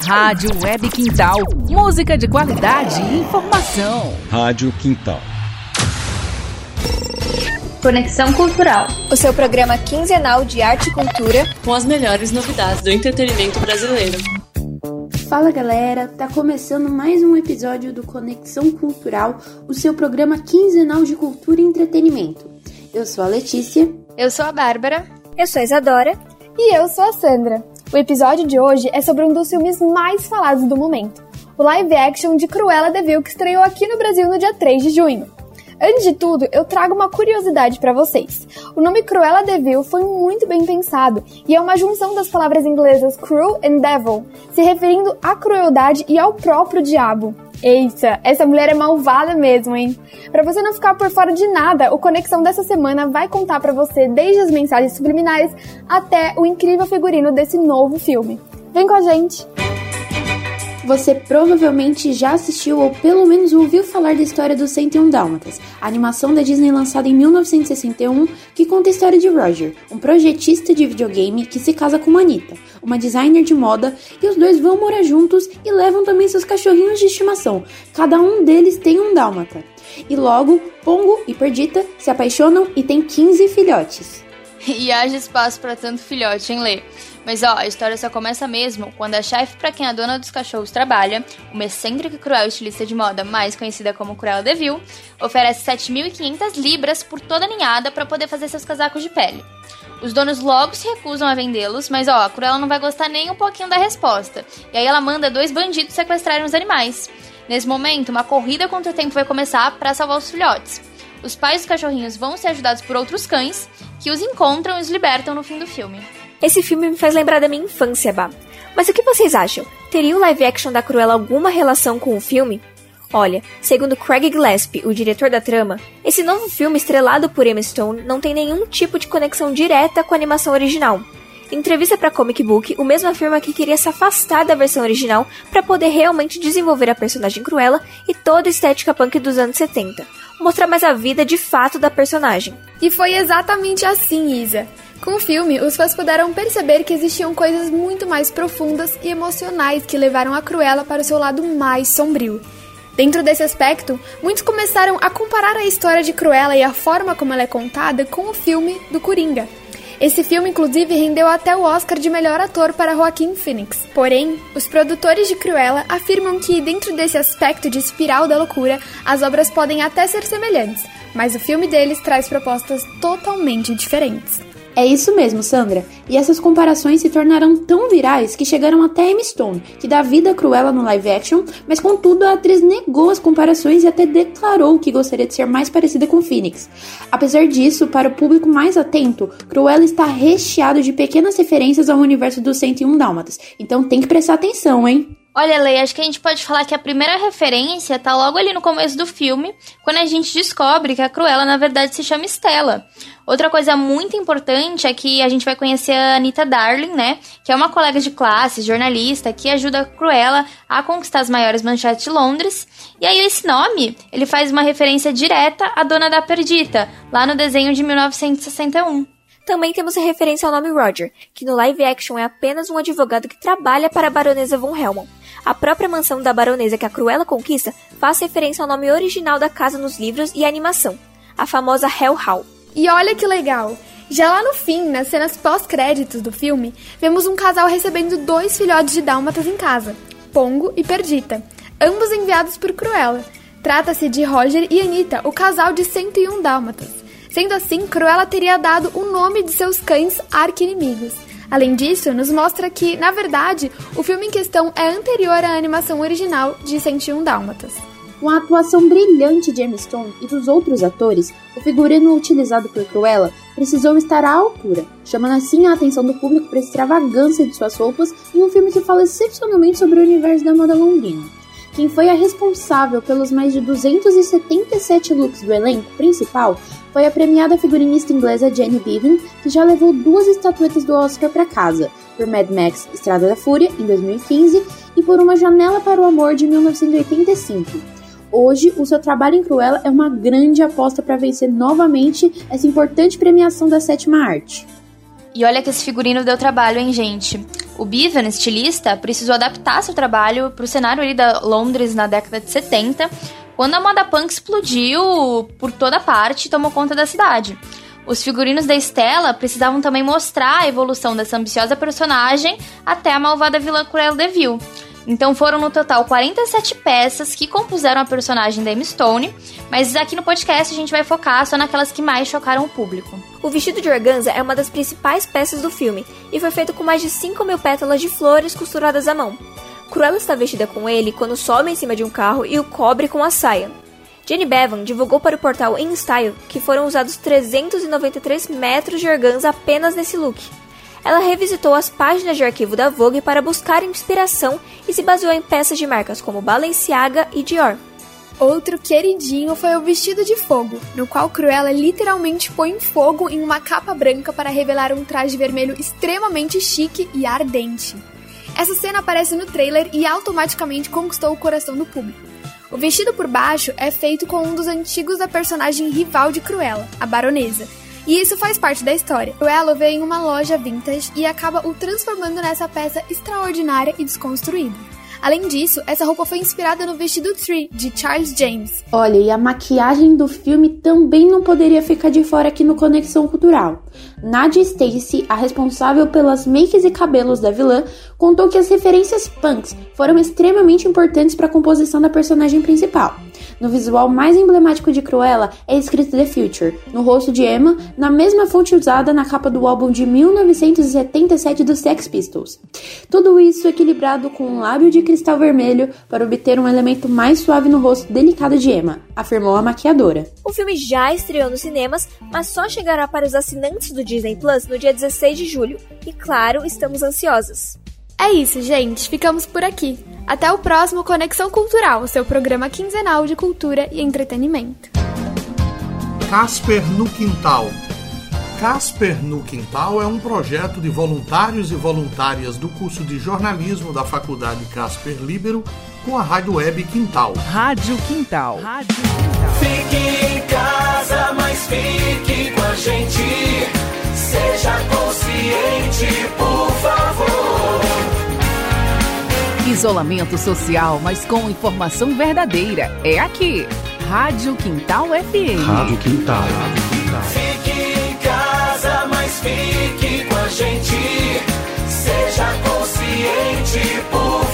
Rádio Web Quintal. Música de qualidade e informação. Rádio Quintal. Conexão Cultural. O seu programa quinzenal de arte e cultura com as melhores novidades do entretenimento brasileiro. Fala galera, tá começando mais um episódio do Conexão Cultural, o seu programa quinzenal de cultura e entretenimento. Eu sou a Letícia. Eu sou a Bárbara. Eu sou a Isadora. E eu sou a Sandra. O episódio de hoje é sobre um dos filmes mais falados do momento, o live action de Cruella de Vil que estreou aqui no Brasil no dia 3 de junho. Antes de tudo, eu trago uma curiosidade para vocês. O nome Cruella de Vil foi muito bem pensado e é uma junção das palavras inglesas cruel and devil, se referindo à crueldade e ao próprio diabo. Eita, essa mulher é malvada mesmo, hein? Para você não ficar por fora de nada, o Conexão dessa semana vai contar para você desde as mensagens subliminares até o incrível figurino desse novo filme. Vem com a gente! Você provavelmente já assistiu ou pelo menos ouviu falar da história dos 101 Dálmatas, a animação da Disney lançada em 1961 que conta a história de Roger, um projetista de videogame que se casa com Anita, uma designer de moda, e os dois vão morar juntos e levam também seus cachorrinhos de estimação. Cada um deles tem um dálmata. E logo, Pongo e Perdita se apaixonam e têm 15 filhotes. E haja espaço para tanto filhote, hein, Lê? Mas ó, a história só começa mesmo quando a chefe para quem a dona dos cachorros trabalha, uma excêntrica e cruel estilista de moda mais conhecida como Cruella de Vil, oferece 7.500 libras por toda a ninhada para poder fazer seus casacos de pele. Os donos logo se recusam a vendê-los, mas ó, a Cruella não vai gostar nem um pouquinho da resposta. E aí ela manda dois bandidos sequestrarem os animais. Nesse momento, uma corrida contra o tempo vai começar para salvar os filhotes. Os pais dos cachorrinhos vão ser ajudados por outros cães, que os encontram e os libertam no fim do filme. Esse filme me faz lembrar da minha infância, Bah. Mas o que vocês acham? Teria o live action da Cruella alguma relação com o filme? Olha, segundo Craig Gillespie, o diretor da trama, esse novo filme estrelado por Emma Stone não tem nenhum tipo de conexão direta com a animação original. Em entrevista para Comic Book, o mesmo afirma que queria se afastar da versão original para poder realmente desenvolver a personagem Cruella e toda a estética punk dos anos 70, mostrar mais a vida de fato da personagem. E foi exatamente assim, Isa. Com o filme, os fãs puderam perceber que existiam coisas muito mais profundas e emocionais que levaram a Cruella para o seu lado mais sombrio. Dentro desse aspecto, muitos começaram a comparar a história de Cruella e a forma como ela é contada com o filme do Coringa. Esse filme, inclusive, rendeu até o Oscar de melhor ator para Joaquin Phoenix. Porém, os produtores de Cruella afirmam que, dentro desse aspecto de espiral da loucura, as obras podem até ser semelhantes, mas o filme deles traz propostas totalmente diferentes. É isso mesmo, Sandra. E essas comparações se tornaram tão virais que chegaram até Emma Stone, que dá vida a Cruella no live action, mas contudo a atriz negou as comparações e até declarou que gostaria de ser mais parecida com Phoenix. Apesar disso, para o público mais atento, Cruella está recheado de pequenas referências ao universo dos 101 Dálmatas, então tem que prestar atenção, hein? Olha, Lei, acho que a gente pode falar que a primeira referência tá logo ali no começo do filme, quando a gente descobre que a Cruella na verdade se chama Stella. Outra coisa muito importante é que a gente vai conhecer a Anita Darling, né? Que é uma colega de classe, jornalista, que ajuda a Cruella a conquistar as maiores manchetes de Londres. E aí esse nome, ele faz uma referência direta à Dona da Perdita, lá no desenho de 1961. Também temos a referência ao nome Roger, que no live action é apenas um advogado que trabalha para a baronesa von Helmont. A própria mansão da baronesa que a Cruella conquista faz referência ao nome original da casa nos livros e animação, a famosa Hell Hall. E olha que legal! Já lá no fim, nas cenas pós-créditos do filme, vemos um casal recebendo dois filhotes de dálmatas em casa, Pongo e Perdita, ambos enviados por Cruella. Trata-se de Roger e Anita, o casal de 101 dálmatas. Sendo assim, Cruella teria dado o nome de seus cães arqui-inimigos. Além disso, nos mostra que, na verdade, o filme em questão é anterior à animação original de 101 Dálmatas. Com a atuação brilhante de Emma Stone e dos outros atores, o figurino utilizado por Cruella precisou estar à altura, chamando assim a atenção do público para a extravagância de suas roupas em um filme que fala excepcionalmente sobre o universo da moda londrina. Quem foi a responsável pelos mais de 277 looks do elenco principal foi a premiada figurinista inglesa Jenny Bevan, que já levou duas estatuetas do Oscar para casa, por Mad Max Estrada da Fúria, em 2015, e por Uma Janela para o Amor, de 1985. Hoje, o seu trabalho em Cruella é uma grande aposta para vencer novamente essa importante premiação da sétima arte. E olha que esse figurino deu trabalho, hein, gente? O Bevan, estilista, precisou adaptar seu trabalho para o cenário ali da Londres na década de 70, quando a moda punk explodiu por toda parte e tomou conta da cidade. Os figurinos da Estela precisavam também mostrar a evolução dessa ambiciosa personagem até a malvada vilã Cruella de Vil. Então foram no total 47 peças que compuseram a personagem da Emma Stone, mas aqui no podcast a gente vai focar só naquelas que mais chocaram o público. O vestido de organza é uma das principais peças do filme e foi feito com mais de 5 mil pétalas de flores costuradas à mão. Cruella está vestida com ele quando sobe em cima de um carro e o cobre com a saia. Jenny Bevan divulgou para o portal InStyle que foram usados 393 metros de organza apenas nesse look. Ela revisitou as páginas de arquivo da Vogue para buscar inspiração e se baseou em peças de marcas como Balenciaga e Dior. Outro queridinho foi o vestido de fogo, no qual Cruella literalmente põe fogo em uma capa branca para revelar um traje vermelho extremamente chique e ardente. Essa cena aparece no trailer e automaticamente conquistou o coração do público. O vestido por baixo é feito com um dos antigos da personagem rival de Cruella, a Baronesa, e isso faz parte da história. Cruella vê em uma loja vintage e acaba o transformando nessa peça extraordinária e desconstruída. Além disso, essa roupa foi inspirada no vestido Tree, de Charles James. Olha, e a maquiagem do filme também não poderia ficar de fora aqui no Conexão Cultural. Nadia Stacy, a responsável pelas makes e cabelos da vilã, contou que as referências punks foram extremamente importantes para a composição da personagem principal. No visual mais emblemático de Cruella é escrito The Future, no rosto de Emma, na mesma fonte usada na capa do álbum de 1977 dos Sex Pistols. Tudo isso equilibrado com um lábio de cristal vermelho para obter um elemento mais suave no rosto delicado de Emma, afirmou a maquiadora. O filme já estreou nos cinemas, mas só chegará para os assinantes do Disney Plus no dia 16 de julho. E claro, estamos ansiosos. É isso, gente. Ficamos por aqui. Até o próximo Conexão Cultural, seu programa quinzenal de cultura e entretenimento. Casper no Quintal. Casper no Quintal é um projeto de voluntários e voluntárias do curso de jornalismo da Faculdade Casper Libero com a Rádio Web Quintal. Rádio Quintal. Rádio Quintal. Fique em casa, mas fique com a gente. Seja consciente, por favor. Isolamento social, mas com informação verdadeira. É aqui. Rádio Quintal FM. Rádio Quintal. Fique em casa, mas fique com a gente. Seja consciente, por